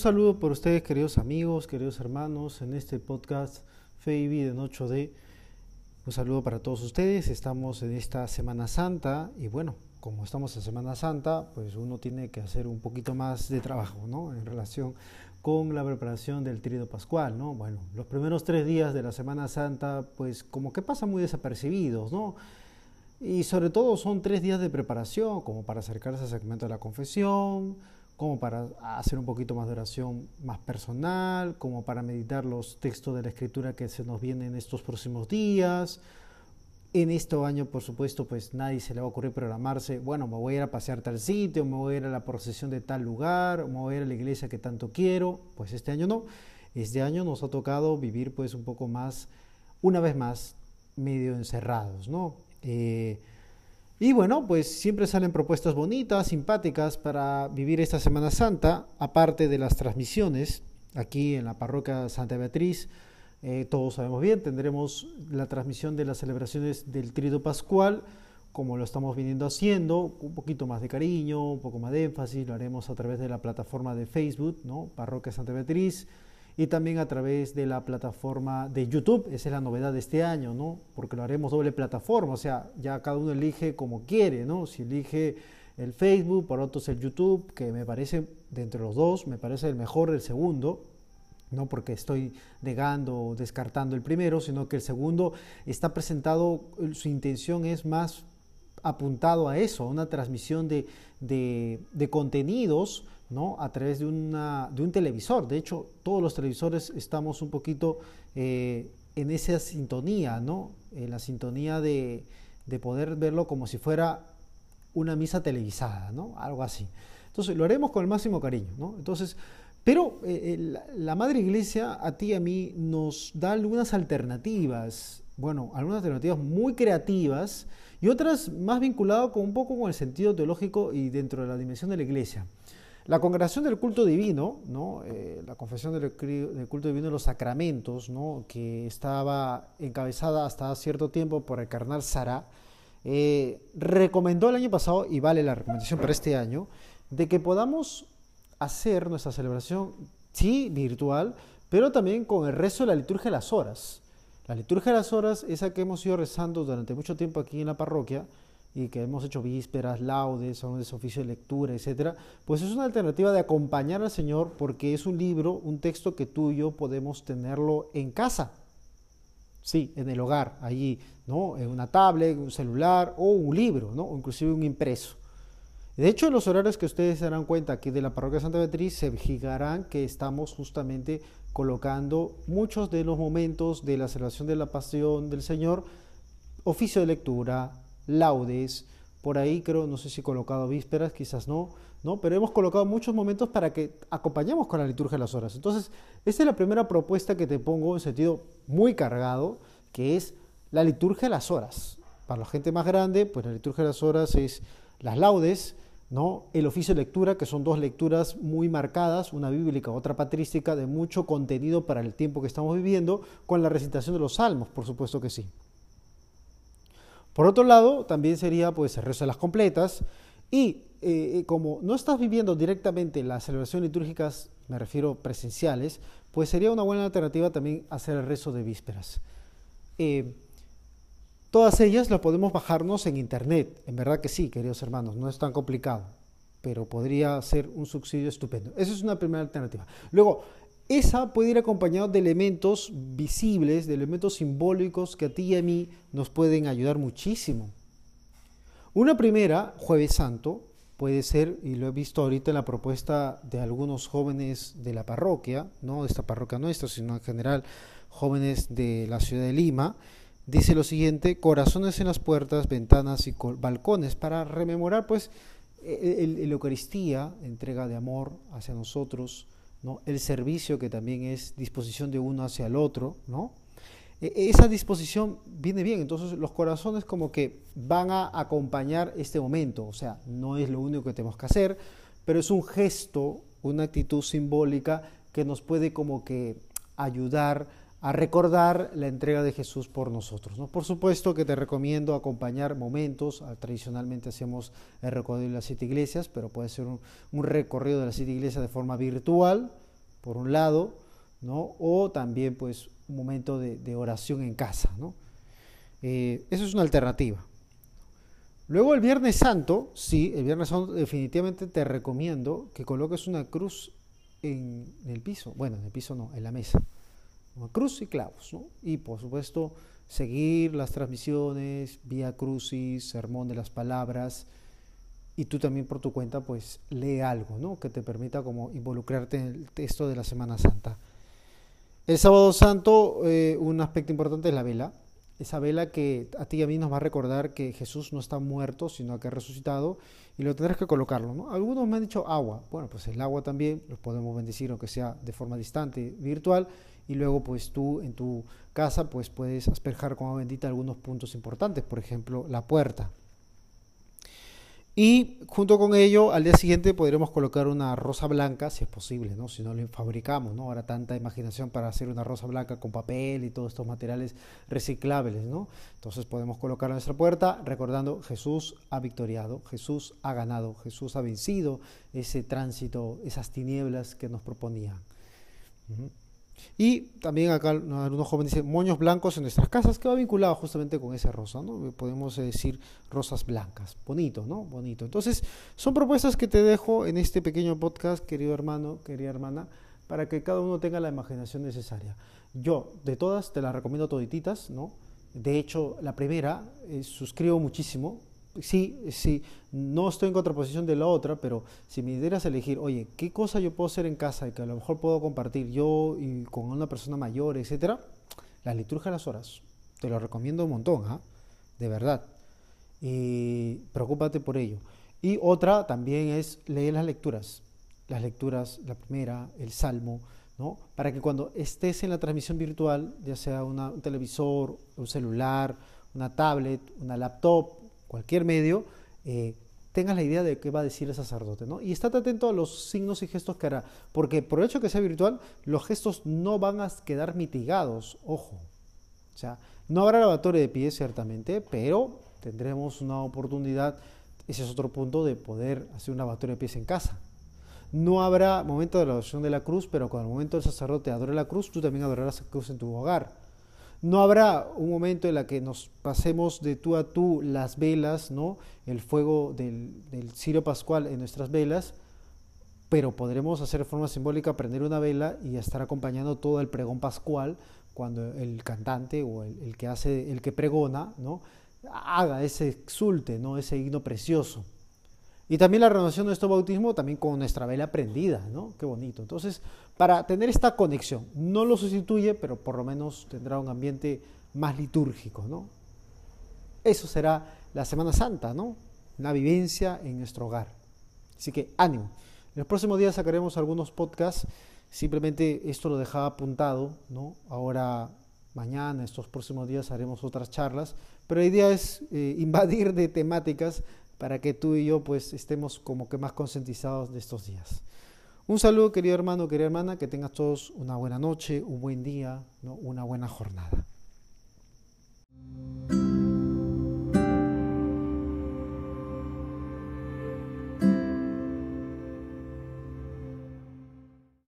Un saludo por ustedes, queridos amigos, queridos hermanos, en este podcast Fe y Vida en 8D. Un saludo para todos ustedes. Estamos en esta Semana Santa y bueno, como estamos en Semana Santa, pues uno tiene que hacer un poquito más de trabajo, ¿no? En relación con la preparación del trío pascual, ¿no? Bueno, los primeros tres días de la Semana Santa, pues como que pasan muy desapercibidos, ¿no? Y sobre todo son tres días de preparación, como para acercarse al segmento de la confesión, como para hacer un poquito más de oración más personal, como para meditar los textos de la escritura que se nos vienen en estos próximos días. En este año, por supuesto, pues nadie se le va a ocurrir programarse, bueno, me voy a ir a pasear tal sitio, me voy a ir a la procesión de tal lugar, me voy a ir a la iglesia que tanto quiero. Pues este año no. Este año nos ha tocado vivir pues un poco más, una vez más, medio encerrados, ¿no? Eh, y bueno, pues siempre salen propuestas bonitas, simpáticas para vivir esta Semana Santa, aparte de las transmisiones aquí en la parroquia Santa Beatriz. Eh, todos sabemos bien, tendremos la transmisión de las celebraciones del Trido Pascual, como lo estamos viniendo haciendo, un poquito más de cariño, un poco más de énfasis, lo haremos a través de la plataforma de Facebook, ¿no? Parroquia Santa Beatriz y también a través de la plataforma de YouTube. Esa es la novedad de este año, ¿no? Porque lo haremos doble plataforma, o sea, ya cada uno elige como quiere, ¿no? Si elige el Facebook, por otros el YouTube, que me parece, de entre los dos, me parece el mejor el segundo, no porque estoy negando o descartando el primero, sino que el segundo está presentado, su intención es más apuntado a eso, a una transmisión de, de, de contenidos ¿no? a través de, una, de un televisor. De hecho, todos los televisores estamos un poquito eh, en esa sintonía, ¿no? en la sintonía de, de, poder verlo como si fuera una misa televisada, ¿no? algo así. Entonces, lo haremos con el máximo cariño. ¿no? Entonces, pero eh, la Madre Iglesia a ti y a mí nos da algunas alternativas, bueno, algunas alternativas muy creativas y otras más vinculadas con un poco con el sentido teológico y dentro de la dimensión de la Iglesia. La congregación del culto divino, ¿no? Eh, la confesión del, culto divino de los sacramentos, que estaba encabezada hasta cierto tiempo por el carnal Sara, eh, recomendó el año pasado, y vale la recomendación para este año, de que podamos hacer nuestra celebración, sí, virtual, pero también con el resto de la liturgia de las horas. La liturgia de las horas, esa que hemos ido rezando durante mucho tiempo aquí en la parroquia, y que hemos hecho vísperas, laudes, oficio de lectura, etcétera, pues es una alternativa de acompañar al Señor porque es un libro, un texto que tú y yo podemos tenerlo en casa. Sí, en el hogar, allí, ¿no? En una tablet, un celular o un libro, ¿no? O inclusive un impreso. De hecho, en los horarios que ustedes se darán cuenta aquí de la parroquia Santa Beatriz, se fijarán que estamos justamente colocando muchos de los momentos de la celebración de la pasión del Señor, oficio de lectura, laudes, por ahí creo, no sé si he colocado vísperas, quizás no, ¿no? Pero hemos colocado muchos momentos para que acompañemos con la liturgia de las horas. Entonces, esta es la primera propuesta que te pongo en sentido muy cargado, que es la liturgia de las horas. Para la gente más grande, pues la liturgia de las horas es las laudes, ¿no? El oficio de lectura, que son dos lecturas muy marcadas, una bíblica, otra patrística, de mucho contenido para el tiempo que estamos viviendo, con la recitación de los salmos, por supuesto que sí. Por otro lado, también sería pues el rezo de las completas y eh, eh, como no estás viviendo directamente las celebraciones litúrgicas, me refiero presenciales, pues sería una buena alternativa también hacer el rezo de vísperas. Eh, todas ellas las podemos bajarnos en internet, en verdad que sí, queridos hermanos, no es tan complicado, pero podría ser un subsidio estupendo. Esa es una primera alternativa. Luego, esa puede ir acompañada de elementos visibles, de elementos simbólicos que a ti y a mí nos pueden ayudar muchísimo. Una primera, jueves santo, puede ser, y lo he visto ahorita en la propuesta de algunos jóvenes de la parroquia, no de esta parroquia nuestra, sino en general jóvenes de la ciudad de Lima, dice lo siguiente, corazones en las puertas, ventanas y balcones, para rememorar pues e-, la Eucaristía, entrega de amor hacia nosotros, el servicio que también es disposición de uno hacia el otro, ¿no? E, esa disposición viene bien, entonces los corazones como que van a acompañar este momento, o sea, no es lo único que tenemos que hacer, pero es un gesto, una actitud simbólica que nos puede como que ayudar a recordar la entrega de Jesús por nosotros. ¿no? Por supuesto que te recomiendo acompañar momentos, ah, tradicionalmente hacemos el recorrido de las siete iglesias, pero puede ser un, recorrido de las siete iglesias de forma virtual, por un lado, ¿no? o también pues un momento de, oración en casa. ¿no? Eh, eso es una alternativa. Luego el Viernes Santo, sí, el Viernes Santo definitivamente te recomiendo que coloques una cruz en el piso, bueno, en el piso no, en la mesa cruz y clavos, ¿no? Y por supuesto, seguir las transmisiones, vía crucis, sermón de las palabras, y tú también por tu cuenta, pues lee algo, ¿no? Que te permita como involucrarte en el texto de la Semana Santa. El sábado santo, eh, un aspecto importante es la vela. Esa vela que a ti y a mí nos va a recordar que Jesús no está muerto, sino que ha resucitado, y lo tendrás que colocarlo, ¿no? Algunos me han dicho agua. Bueno, pues el agua también lo podemos bendecir, aunque sea de forma distante, virtual, y luego pues tú en tu casa pues puedes asperjar con agua bendita algunos puntos importantes, por ejemplo la puerta. Y junto con ello, al día siguiente podremos colocar una rosa blanca, si es posible, ¿no? Si no lo fabricamos, ¿no? Ahora tanta imaginación para hacer una rosa blanca con papel y todos estos materiales reciclables, ¿no? Entonces podemos colocar nuestra puerta recordando Jesús ha victoriado, Jesús ha ganado, Jesús ha vencido ese tránsito, esas tinieblas que nos proponían. Y también acá algunos jóvenes dicen moños blancos en nuestras casas, que va vinculado justamente con ese rosa, ¿no? Podemos decir rosas blancas. Bonito, ¿no? Bonito. Entonces, son propuestas que te dejo en este pequeño podcast, querido hermano, querida hermana, para que cada uno tenga la imaginación necesaria. Yo, de todas, te las recomiendo todititas, ¿no? De hecho, la primera, eh, suscribo muchísimo, sí, sí, no estoy en contraposición de la otra, pero si me dieras a elegir, oye, ¿qué cosa yo puedo hacer en casa y que a lo mejor puedo compartir yo y con una persona mayor, etcétera? La liturgia de las horas. Te lo recomiendo un montón, ¿ah? De verdad. Y preocúpate por ello. Y otra también es leer las lecturas. Las lecturas, la primera, el salmo, ¿no? Para que cuando estés en la transmisión virtual, ya sea un televisor, un celular, una tablet, una laptop, cualquier medio, eh, tengas la idea de qué va a decir el sacerdote, ¿no? Y estate atento a los signos y gestos que hará, porque por el hecho que sea virtual, los gestos no van a quedar mitigados, ojo. O sea, no habrá lavatorio de pies ciertamente, pero tendremos una oportunidad, ese es otro punto, de poder hacer un lavatorio de pies en casa. No habrá momento de la adoración de la cruz, pero cuando el momento del sacerdote adore la cruz, tú también adorarás la cruz en tu hogar. No habrá un momento en el que nos pasemos de tú a tú las velas, ¿no? el fuego del, del cirio pascual en nuestras velas, pero podremos hacer de forma simbólica prender una vela y estar acompañando todo el pregón pascual cuando el cantante o el, que hace, el que pregona, ¿no? haga ese exulte, ¿no? ese himno precioso. Y también la renovación de nuestro bautismo, también con nuestra vela prendida, ¿no? Qué bonito. Entonces, para tener esta conexión, no lo sustituye, pero por lo menos tendrá un ambiente más litúrgico, ¿no? Eso será la Semana Santa, ¿no? Una vivencia en nuestro hogar. Así que ánimo. En los próximos días sacaremos algunos podcasts. Simplemente esto lo dejaba apuntado, ¿no? Ahora, mañana, estos próximos días haremos otras charlas. Pero la idea es eh, invadir de temáticas para que tú y yo pues estemos como que más concientizados de estos días. Un saludo querido hermano, querida hermana, que tengas todos una buena noche, un buen día, ¿no? una buena jornada.